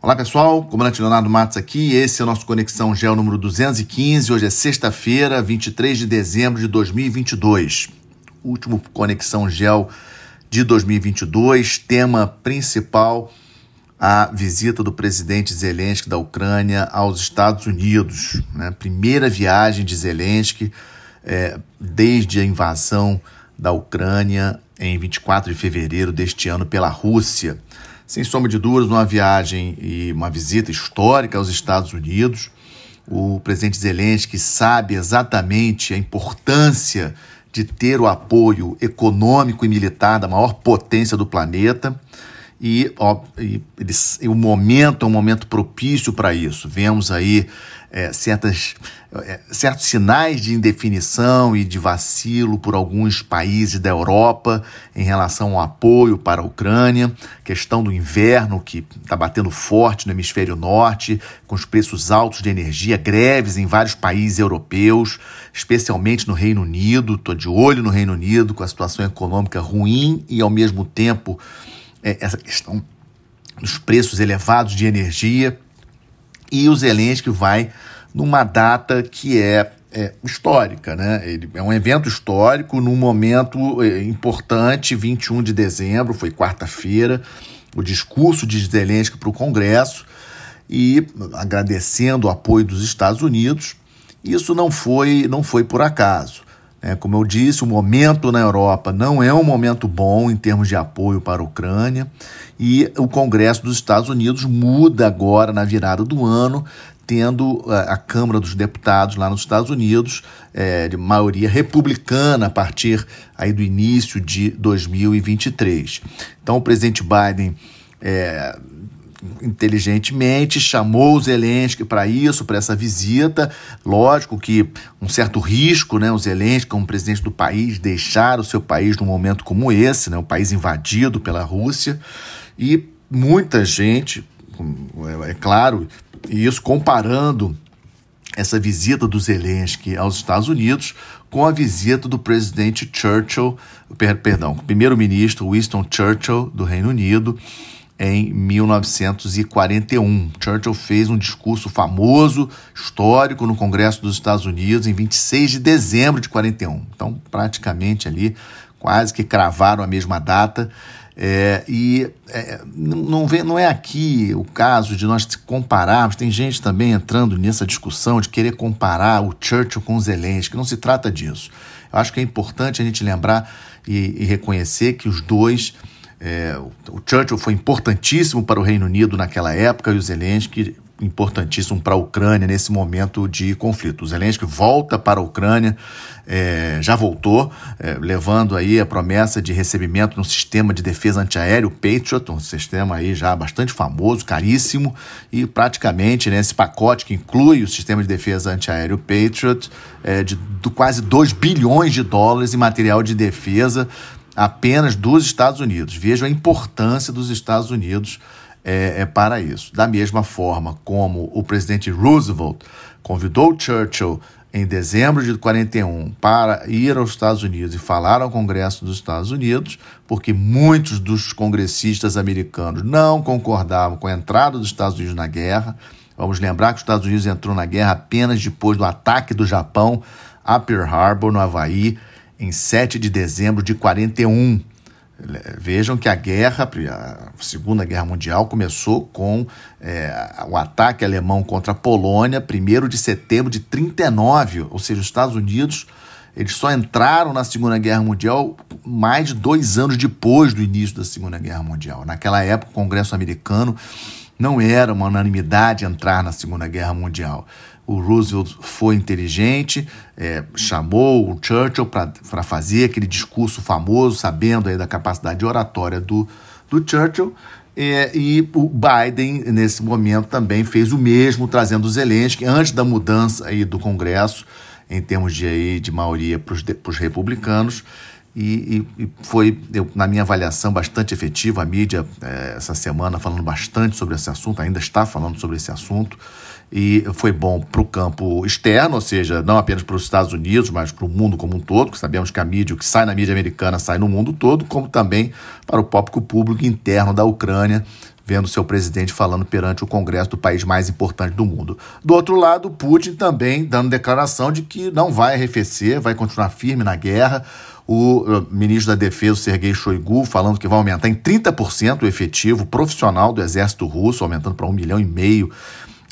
Olá pessoal, comandante Leonardo Matos aqui. Esse é o nosso Conexão Gel número 215. Hoje é sexta-feira, 23 de dezembro de 2022. Último Conexão Gel de 2022. Tema principal: a visita do presidente Zelensky da Ucrânia aos Estados Unidos. Né? Primeira viagem de Zelensky é, desde a invasão da Ucrânia em 24 de fevereiro deste ano pela Rússia sem sombra de dúvidas, uma viagem e uma visita histórica aos Estados Unidos. O presidente Zelensky sabe exatamente a importância de ter o apoio econômico e militar da maior potência do planeta. E, ó, e, e o momento é um momento propício para isso. Vemos aí é, certas, é, certos sinais de indefinição e de vacilo por alguns países da Europa em relação ao apoio para a Ucrânia, questão do inverno que está batendo forte no hemisfério norte, com os preços altos de energia, greves em vários países europeus, especialmente no Reino Unido. Estou de olho no Reino Unido com a situação econômica ruim e ao mesmo tempo é, essa questão dos preços elevados de energia e o Zelensky vai numa data que é, é histórica, né? Ele é um evento histórico num momento é, importante, 21 de dezembro, foi quarta-feira, o discurso de Zelensky para o Congresso e agradecendo o apoio dos Estados Unidos. Isso não foi, não foi por acaso. É, como eu disse, o momento na Europa não é um momento bom em termos de apoio para a Ucrânia e o Congresso dos Estados Unidos muda agora na virada do ano, tendo a, a Câmara dos Deputados lá nos Estados Unidos é, de maioria republicana a partir aí do início de 2023. Então o presidente Biden é, inteligentemente, chamou o Zelensky para isso, para essa visita. Lógico que um certo risco, né, o Zelensky, como presidente do país, deixar o seu país num momento como esse, né, um país invadido pela Rússia, e muita gente, é, é claro, isso comparando essa visita do Zelensky aos Estados Unidos com a visita do presidente Churchill, perdão, primeiro-ministro Winston Churchill do Reino Unido, em 1941. Churchill fez um discurso famoso, histórico, no Congresso dos Estados Unidos em 26 de dezembro de 41. Então, praticamente ali, quase que cravaram a mesma data. É, e é, não, não é aqui o caso de nós compararmos, tem gente também entrando nessa discussão de querer comparar o Churchill com o Zelensky, não se trata disso. Eu acho que é importante a gente lembrar e, e reconhecer que os dois é, o Churchill foi importantíssimo para o Reino Unido naquela época e o Zelensky importantíssimo para a Ucrânia nesse momento de conflito. O Zelensky volta para a Ucrânia, é, já voltou, é, levando aí a promessa de recebimento no sistema de defesa antiaéreo Patriot, um sistema aí já bastante famoso, caríssimo, e praticamente nesse né, pacote que inclui o sistema de defesa antiaéreo Patriot, é, de, de quase 2 bilhões de dólares em material de defesa apenas dos Estados Unidos. Vejam a importância dos Estados Unidos é, é, para isso. Da mesma forma como o presidente Roosevelt convidou Churchill em dezembro de 41 para ir aos Estados Unidos e falar ao Congresso dos Estados Unidos, porque muitos dos congressistas americanos não concordavam com a entrada dos Estados Unidos na guerra. Vamos lembrar que os Estados Unidos entrou na guerra apenas depois do ataque do Japão a Pearl Harbor, no Havaí, em 7 de dezembro de 41. Vejam que a guerra, a Segunda Guerra Mundial, começou com é, o ataque alemão contra a Polônia, 1 de setembro de 39, ou seja, os Estados Unidos eles só entraram na Segunda Guerra Mundial mais de dois anos depois do início da Segunda Guerra Mundial. Naquela época, o Congresso americano não era uma unanimidade entrar na Segunda Guerra Mundial. O Roosevelt foi inteligente, é, chamou o Churchill para fazer aquele discurso famoso, sabendo aí da capacidade oratória do, do Churchill. É, e o Biden, nesse momento, também fez o mesmo, trazendo o Zelensky, antes da mudança aí do Congresso, em termos de, aí, de maioria para os republicanos. E, e, e, foi, eu, na minha avaliação, bastante efetivo. A mídia, é, essa semana, falando bastante sobre esse assunto, ainda está falando sobre esse assunto e foi bom para o campo externo, ou seja, não apenas para os Estados Unidos, mas para o mundo como um todo, que sabemos que a mídia, o que sai na mídia americana sai no mundo todo, como também para o próprio público interno da Ucrânia, vendo seu presidente falando perante o Congresso do país mais importante do mundo. Do outro lado, Putin também dando declaração de que não vai arrefecer, vai continuar firme na guerra. O uh, ministro da Defesa, Sergei Shoigu, falando que vai aumentar em 30% o efetivo profissional do exército russo, aumentando para um milhão e meio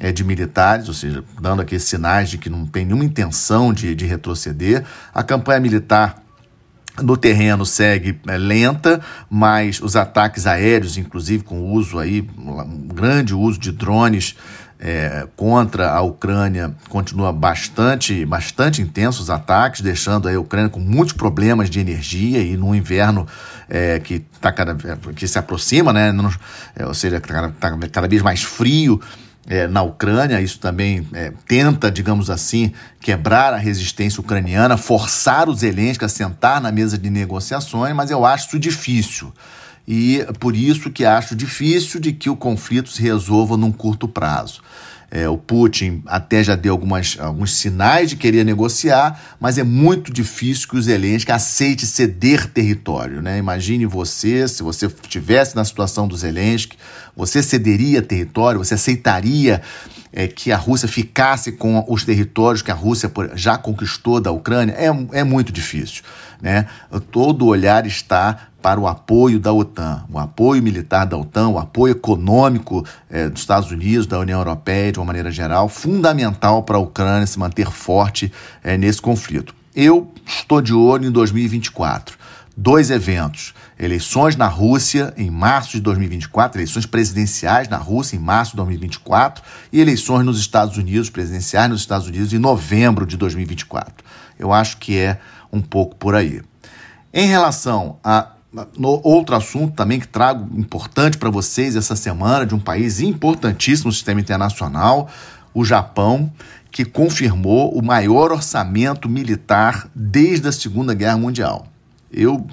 é, de militares, ou seja, dando aqueles sinais de que não tem nenhuma intenção de, de retroceder. A campanha militar no terreno segue é, lenta, mas os ataques aéreos, inclusive com o uso aí, um grande uso de drones é, contra a Ucrânia, continua bastante, bastante intensos os ataques, deixando a Ucrânia com muitos problemas de energia e no inverno é, que, tá cada, que se aproxima, né? É, ou seja, está cada, cada vez mais frio é, na Ucrânia. Isso também é, tenta, digamos assim, quebrar a resistência ucraniana, forçar os Zelensky a sentar na mesa de negociações, mas eu acho isso difícil. E por isso que acho difícil de que o conflito se resolva num curto prazo. É, o Putin até já deu algumas, alguns sinais de querer negociar, mas é muito difícil que o Zelensky aceite ceder território. Né? Imagine você, se você estivesse na situação do Zelensky, você cederia território, você aceitaria é, que a Rússia ficasse com os territórios que a Rússia já conquistou da Ucrânia? É, é muito difícil. Né? Todo o olhar está para o apoio da OTAN, o apoio militar da OTAN, o apoio econômico é, dos Estados Unidos, da União Europeia, de uma maneira geral, fundamental para a Ucrânia se manter forte é, nesse conflito. Eu estou de olho em 2024. Dois eventos: eleições na Rússia em março de 2024, eleições presidenciais na Rússia em março de 2024 e eleições nos Estados Unidos, presidenciais nos Estados Unidos em novembro de 2024. Eu acho que é um pouco por aí. Em relação a no outro assunto também que trago importante para vocês essa semana, de um país importantíssimo no sistema internacional, o Japão, que confirmou o maior orçamento militar desde a Segunda Guerra Mundial. Eu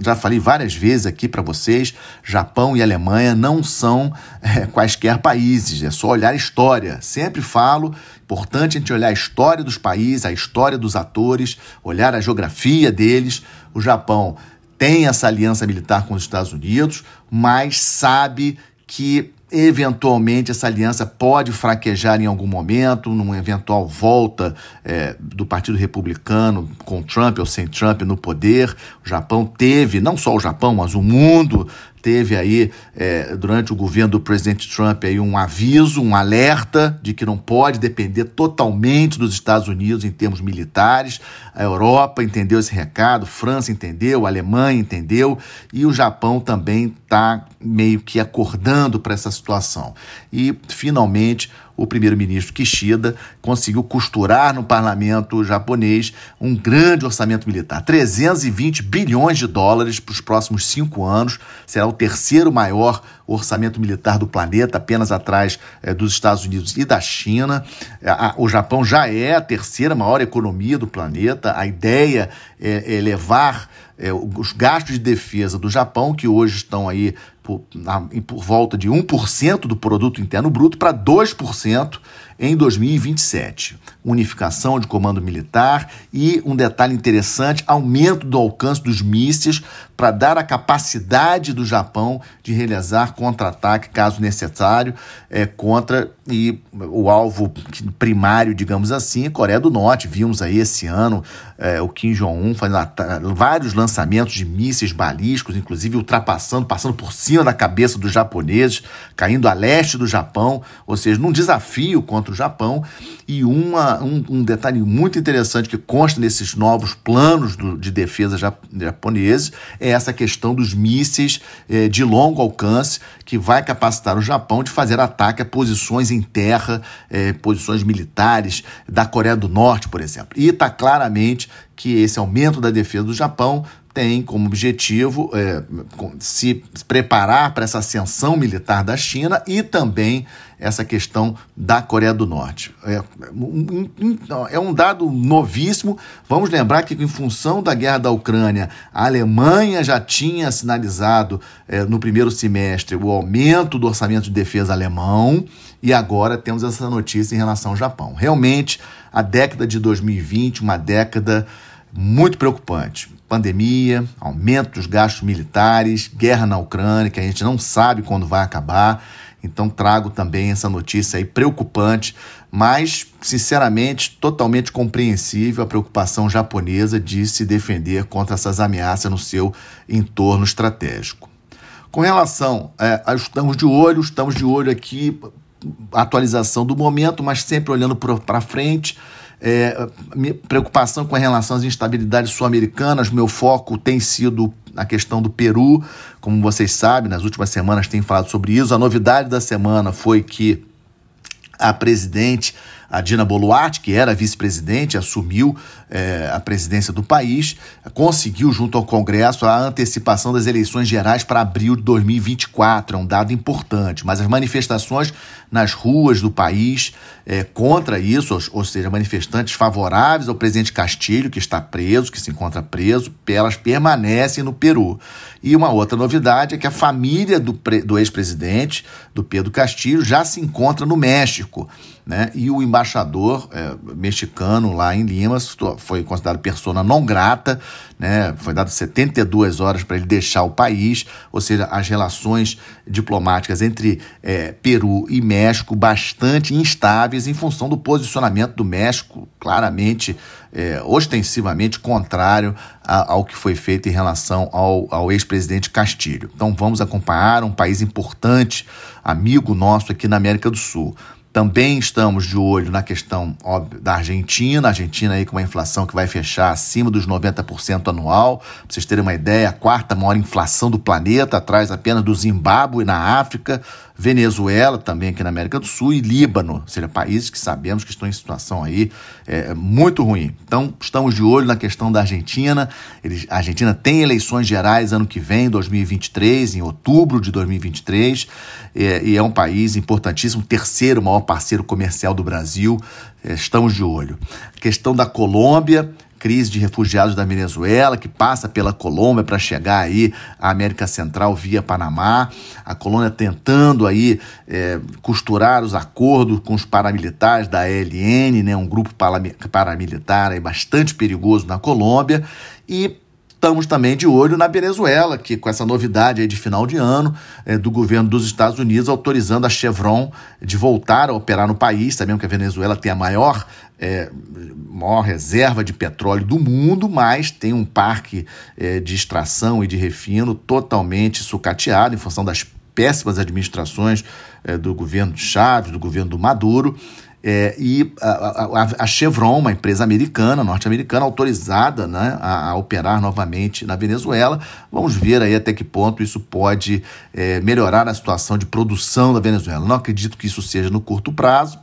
já falei várias vezes aqui para vocês: Japão e Alemanha não são é, quaisquer países, é só olhar a história. Sempre falo, importante a gente olhar a história dos países, a história dos atores, olhar a geografia deles. O Japão tem essa aliança militar com os Estados Unidos, mas sabe que eventualmente essa aliança pode fraquejar em algum momento, numa eventual volta é, do Partido Republicano com Trump ou sem Trump no poder. O Japão teve, não só o Japão, mas o mundo teve aí, é, durante o governo do presidente Trump, aí um aviso, um alerta de que não pode depender totalmente dos Estados Unidos em termos militares. A Europa entendeu esse recado, França entendeu, a Alemanha entendeu e o Japão também está meio que acordando para essa situação. E, finalmente, o primeiro-ministro Kishida conseguiu costurar no parlamento japonês um grande orçamento militar, 320 bilhões de dólares para os próximos cinco anos. Será o terceiro maior orçamento militar do planeta, apenas atrás é, dos Estados Unidos e da China. A, o Japão já é a terceira maior economia do planeta. A ideia é, é levar é, os gastos de defesa do Japão, que hoje estão aí por, na, por volta de 1% do produto interno bruto, para 2% em 2027. Unificação de comando militar e, um detalhe interessante, aumento do alcance dos mísseis para dar a capacidade do Japão de realizar contra-ataque, caso necessário, é, contra e o alvo primário, digamos assim, a Coreia do Norte. Vimos aí esse ano é, o Kim Jong-un fazendo vários lançamentos de mísseis balísticos, inclusive ultrapassando, passando por cima da cabeça dos japoneses, caindo a leste do Japão, ou seja, num desafio contra o Japão. E uma, um, um detalhe muito interessante que consta nesses novos planos do, de defesa japoneses é essa questão dos mísseis eh, de longo alcance, que vai capacitar o Japão de fazer ataque a posições em terra, eh, posições militares da Coreia do Norte, por exemplo. E está claramente que esse aumento da defesa do Japão tem como objetivo é, se preparar para essa ascensão militar da China e também essa questão da Coreia do Norte. É um, é um dado novíssimo. Vamos lembrar que, em função da guerra da Ucrânia, a Alemanha já tinha sinalizado é, no primeiro semestre o aumento do orçamento de defesa alemão e agora temos essa notícia em relação ao Japão. Realmente, a década de 2020, uma década muito preocupante. Pandemia, aumento dos gastos militares, guerra na Ucrânia, que a gente não sabe quando vai acabar. Então trago também essa notícia aí preocupante, mas sinceramente totalmente compreensível a preocupação japonesa de se defender contra essas ameaças no seu entorno estratégico. Com relação, é, estamos de olho, estamos de olho aqui, atualização do momento, mas sempre olhando para frente. É, preocupação com relação às instabilidades sul-americanas, meu foco tem sido a questão do Peru, como vocês sabem, nas últimas semanas tem falado sobre isso. A novidade da semana foi que a presidente a Dina Boluarte, que era vice-presidente, assumiu é, a presidência do país, conseguiu, junto ao Congresso, a antecipação das eleições gerais para abril de 2024. É um dado importante. Mas as manifestações nas ruas do país é, contra isso, ou, ou seja, manifestantes favoráveis ao presidente Castilho, que está preso, que se encontra preso, elas permanecem no Peru. E uma outra novidade é que a família do, do ex-presidente, do Pedro Castilho, já se encontra no México. Né? E o embaixador é, mexicano lá em Lima foi considerado persona não grata, né? foi dado 72 horas para ele deixar o país, ou seja, as relações diplomáticas entre é, Peru e México bastante instáveis em função do posicionamento do México, claramente, é, ostensivamente contrário a, ao que foi feito em relação ao, ao ex-presidente Castilho. Então vamos acompanhar um país importante, amigo nosso aqui na América do Sul. Também estamos de olho na questão óbvio, da Argentina. A Argentina aí com uma inflação que vai fechar acima dos 90% anual. Para vocês terem uma ideia, a quarta maior inflação do planeta, atrás apenas do Zimbábue na África. Venezuela, também aqui na América do Sul, e Líbano, ou seja, países que sabemos que estão em situação aí é, muito ruim. Então, estamos de olho na questão da Argentina. Eles, a Argentina tem eleições gerais ano que vem, 2023, em outubro de 2023, é, e é um país importantíssimo, terceiro maior parceiro comercial do Brasil. É, estamos de olho. A questão da Colômbia, crise de refugiados da Venezuela, que passa pela Colômbia para chegar aí à América Central via Panamá. A Colômbia tentando aí é, costurar os acordos com os paramilitares da ELN, né, um grupo paramilitar aí bastante perigoso na Colômbia. E Estamos também de olho na Venezuela, que com essa novidade de final de ano é, do governo dos Estados Unidos autorizando a Chevron de voltar a operar no país. Sabemos que a Venezuela tem a maior, é, maior reserva de petróleo do mundo, mas tem um parque é, de extração e de refino totalmente sucateado em função das péssimas administrações do governo de Chaves, do governo do Maduro. É, e a, a, a, Chevron, uma empresa americana, norte-americana, autorizada né, a, a, operar novamente na Venezuela. Vamos ver aí até que ponto isso pode é, melhorar a situação de produção da Venezuela. Não acredito que isso seja no curto prazo.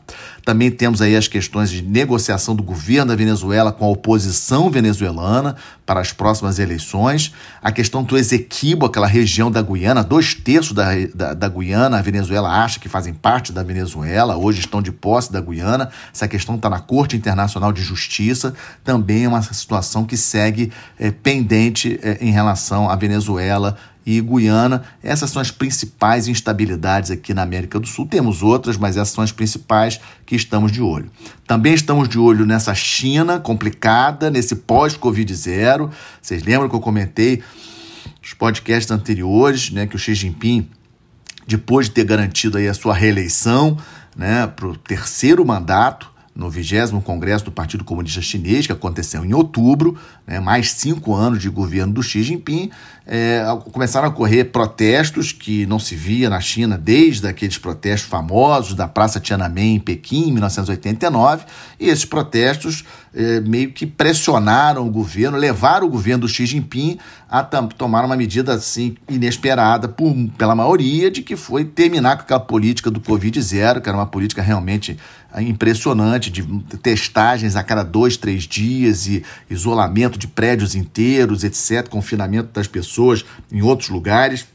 Também temos aí as questões de negociação do governo da Venezuela com a oposição venezuelana para as próximas eleições. A questão do Esequibo, aquela região da Guiana, dois terços da, da, da Guiana, a Venezuela acha que fazem parte da Venezuela, hoje estão de posse da Guiana. Essa questão está na Corte Internacional de Justiça. Também é uma situação que segue é, pendente é, em relação à Venezuela e Guiana. Essas são as principais instabilidades aqui na América do Sul. Temos outras, mas essas são as principais que estamos de olho. Também estamos de olho nessa China complicada, nesse pós-Covid zero. Vocês lembram que eu comentei os podcasts anteriores, né, que o Xi Jinping, depois de ter garantido aí a sua reeleição né, para o terceiro mandato, no 20 Congresso do Partido Comunista Chinês, que aconteceu em outubro, né, mais cinco anos de governo do Xi Jinping, é, começaram a ocorrer protestos que não se via na China desde aqueles protestos famosos da Praça Tiananmen em Pequim, em 1989, e esses protestos é, meio que pressionaram o governo, levaram o governo do Xi Jinping a tomar uma medida assim inesperada por, pela maioria de que foi terminar com aquela política do Covid zero, que era uma política realmente impressionante de testagens a cada dois, três dias e isolamento de prédios inteiros, etc., confinamento das pessoas em outros lugares.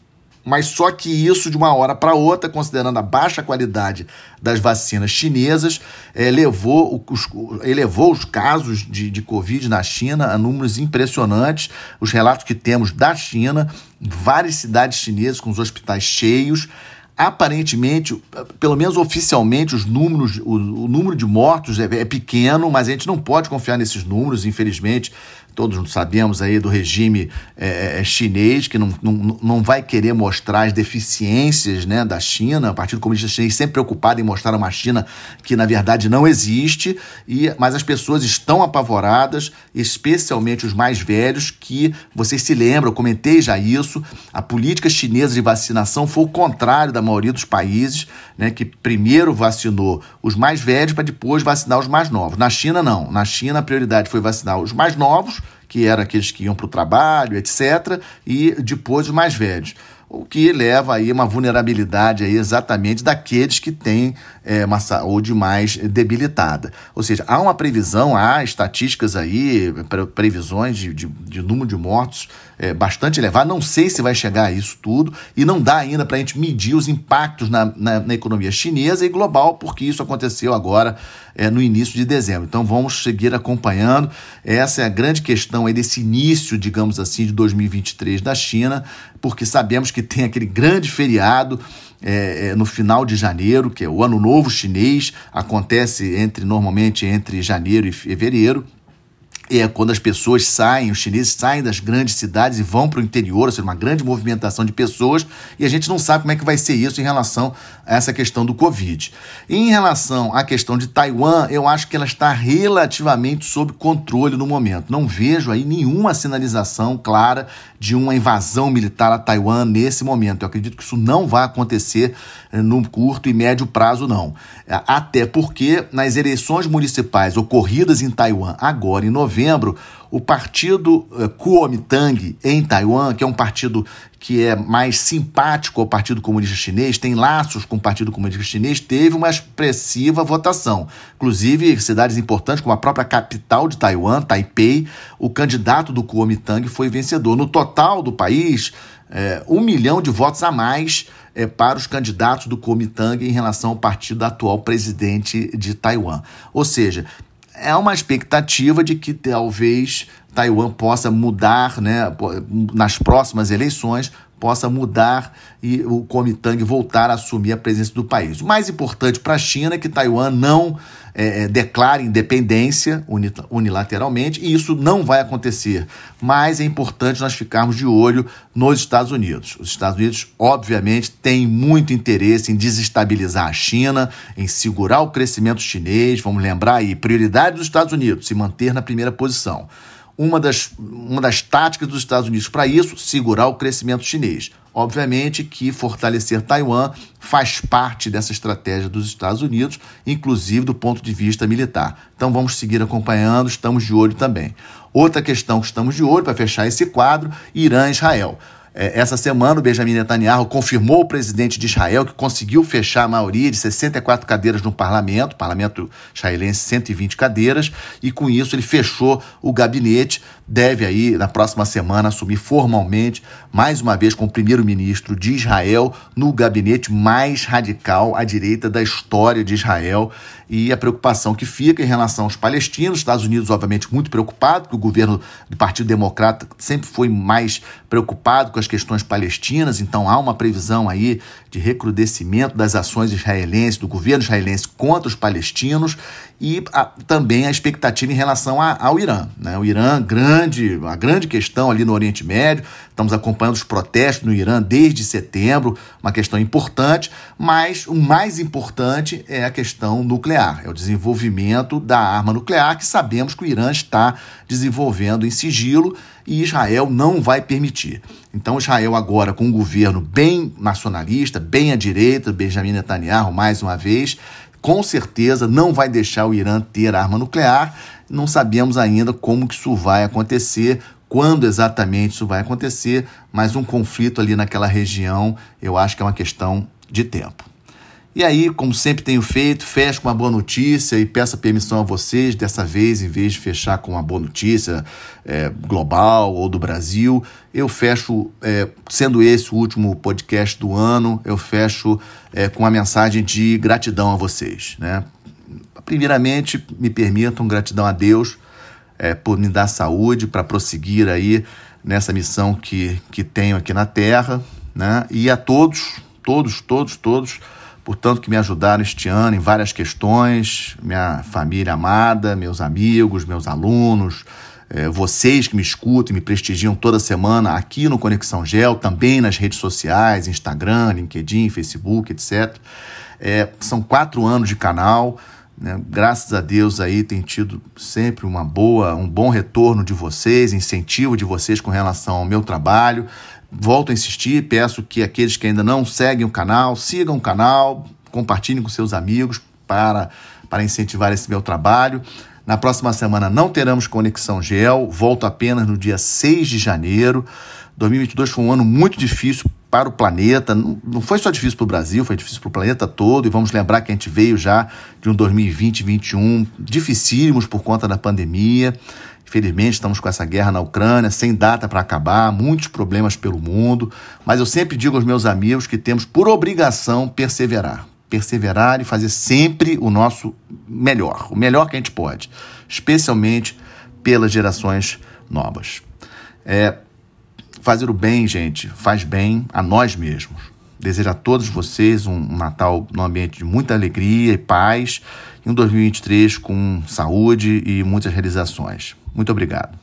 Mas só que isso, de uma hora para outra, considerando a baixa qualidade das vacinas chinesas, os, elevou os casos de, de Covid na China a números impressionantes. Os relatos que temos da China, várias cidades chinesas com os hospitais cheios aparentemente, pelo menos oficialmente, os números, o, o número de mortos é, é, pequeno, mas a gente não pode confiar nesses números, infelizmente. Todos sabemos aí do regime é, é, chinês, que não, não, não vai querer mostrar as deficiências né, da China, o Partido Comunista Chinês sempre preocupado em mostrar uma China que na verdade não existe, e, mas as pessoas estão apavoradas, especialmente os mais velhos, que vocês se lembram, eu comentei já isso, a política chinesa de vacinação foi o contrário da maioria dos países, né, que primeiro vacinou os mais velhos para depois vacinar os mais novos. Na China, não. Na China, a prioridade foi vacinar os mais novos, que eram aqueles que iam para o trabalho, etc., e depois os mais velhos o que leva aí uma vulnerabilidade aí exatamente daqueles que têm é, uma saúde mais debilitada. Ou seja, há uma previsão, há estatísticas aí, previsões de, de, de número de mortos é, bastante elevado. Não sei se vai chegar a isso tudo e não dá ainda para a gente medir os impactos na, na, na, economia chinesa e global, porque isso aconteceu agora é, no início de dezembro. Então vamos seguir acompanhando. Essa é a grande questão aí desse início, digamos assim, de 2023 da China, porque sabemos que tem aquele grande feriado. É, é, no final de janeiro, que é o Ano Novo Chinês, acontece entre normalmente entre janeiro e fevereiro é quando as pessoas saem, os chineses saem das grandes cidades e vão para o interior, ou seja, uma grande movimentação de pessoas, e a gente não sabe como é que vai ser isso em relação a essa questão do Covid. Em relação à questão de Taiwan, eu acho que ela está relativamente sob controle no momento. Não vejo aí nenhuma sinalização clara de uma invasão militar a Taiwan nesse momento. Eu acredito que isso não vai acontecer eh, no curto e médio prazo, não. Até porque nas eleições municipais ocorridas em Taiwan agora em novembro, novembro, o partido uh, Kuomintang em Taiwan, que é um partido que é mais simpático ao Partido Comunista Chinês, tem laços com o Partido Comunista Chinês, teve uma expressiva votação. Inclusive, cidades importantes, como a própria capital de Taiwan, Taipei, o candidato do Kuomintang foi vencedor. No total do país, é, um milhão de votos a mais é, para os candidatos do Kuomintang em relação ao partido atual presidente de Taiwan. Ou seja, é uma expectativa de que talvez Taiwan possa mudar, né, nas próximas eleições, possa mudar e o Kuomintang voltar a assumir a presença do país. O mais importante para a China é que Taiwan não é, é declare independência unilateralmente, e isso não vai acontecer. Mas é importante nós ficarmos de olho nos Estados Unidos. Os Estados Unidos, obviamente, têm muito interesse em desestabilizar a China, em segurar o crescimento chinês. Vamos lembrar aí, prioridade dos Estados Unidos, se manter na primeira posição uma das, uma das táticas dos Estados Unidos para isso, segurar o crescimento chinês. Obviamente que fortalecer Taiwan faz parte dessa estratégia dos Estados Unidos, inclusive do ponto de vista militar. Então vamos seguir acompanhando, estamos de olho também. Outra questão que estamos de olho para fechar esse quadro: Irã e Israel. É, essa semana, o Benjamin Netanyahu confirmou o presidente de Israel que conseguiu fechar a maioria de 64 cadeiras no parlamento, parlamento israelense 120 cadeiras, e com isso ele fechou o gabinete. Deve aí, na próxima semana, assumir formalmente, mais uma vez, como primeiro-ministro de Israel, no gabinete mais radical à direita da história de Israel e a preocupação que fica em relação aos palestinos. Estados Unidos, obviamente, muito preocupado, porque o governo do Partido Democrata sempre foi mais preocupado com as questões palestinas, então há uma previsão aí de recrudescimento das ações israelenses, do governo israelense contra os palestinos e a, também a expectativa em relação a, ao Irã. Né? O Irã, grande, a grande questão ali no Oriente Médio, estamos acompanhando os protestos no Irã desde setembro, uma questão importante, mas o mais importante é a questão nuclear, é o desenvolvimento da arma nuclear, que sabemos que o Irã está desenvolvendo em sigilo e Israel não vai permitir. Então, Israel agora com um governo bem nacionalista, bem à direita, Benjamin Netanyahu mais uma vez, com certeza não vai deixar o Irã ter arma nuclear. Não sabemos ainda como que isso vai acontecer, quando exatamente isso vai acontecer, mas um conflito ali naquela região, eu acho que é uma questão de tempo. E aí, como sempre tenho feito, fecho com uma boa notícia e peço permissão a vocês, dessa vez, em vez de fechar com uma boa notícia é, global ou do Brasil, eu fecho, é, sendo esse o último podcast do ano, eu fecho é, com uma mensagem de gratidão a vocês. Né? Primeiramente, me permitam gratidão a Deus é, por me dar saúde para prosseguir aí nessa missão que, que tenho aqui na Terra, né? e a todos, todos, todos, todos portanto, que me ajudaram este ano em várias questões, minha família amada, meus amigos, meus alunos, é, vocês que me escutam e me prestigiam toda semana aqui no Conexão Gel, também nas redes sociais, Instagram, LinkedIn, Facebook, etc. É, são quatro anos de canal. Né? Graças a Deus aí tem tido sempre uma boa, um bom retorno de vocês, incentivo de vocês com relação ao meu trabalho. Volto a insistir, peço que aqueles que ainda não seguem o canal, sigam o canal, compartilhem com seus amigos para, para incentivar esse meu trabalho. Na próxima semana não teremos Conexão Gel, volto apenas no dia 6 de janeiro. 2022 foi um ano muito difícil para o planeta, não foi só difícil para o Brasil, foi difícil para o planeta todo. E vamos lembrar que a gente veio já de um 2020 e 2021 dificílimos por conta da pandemia. Infelizmente, estamos com essa guerra na Ucrânia, sem data para acabar, muitos problemas pelo mundo. Mas eu sempre digo aos meus amigos que temos por obrigação perseverar perseverar e fazer sempre o nosso melhor, o melhor que a gente pode, especialmente pelas gerações novas. É, fazer o bem, gente, faz bem a nós mesmos. Desejo a todos vocês um Natal num ambiente de muita alegria e paz e um 2023 com saúde e muitas realizações. Muito obrigado.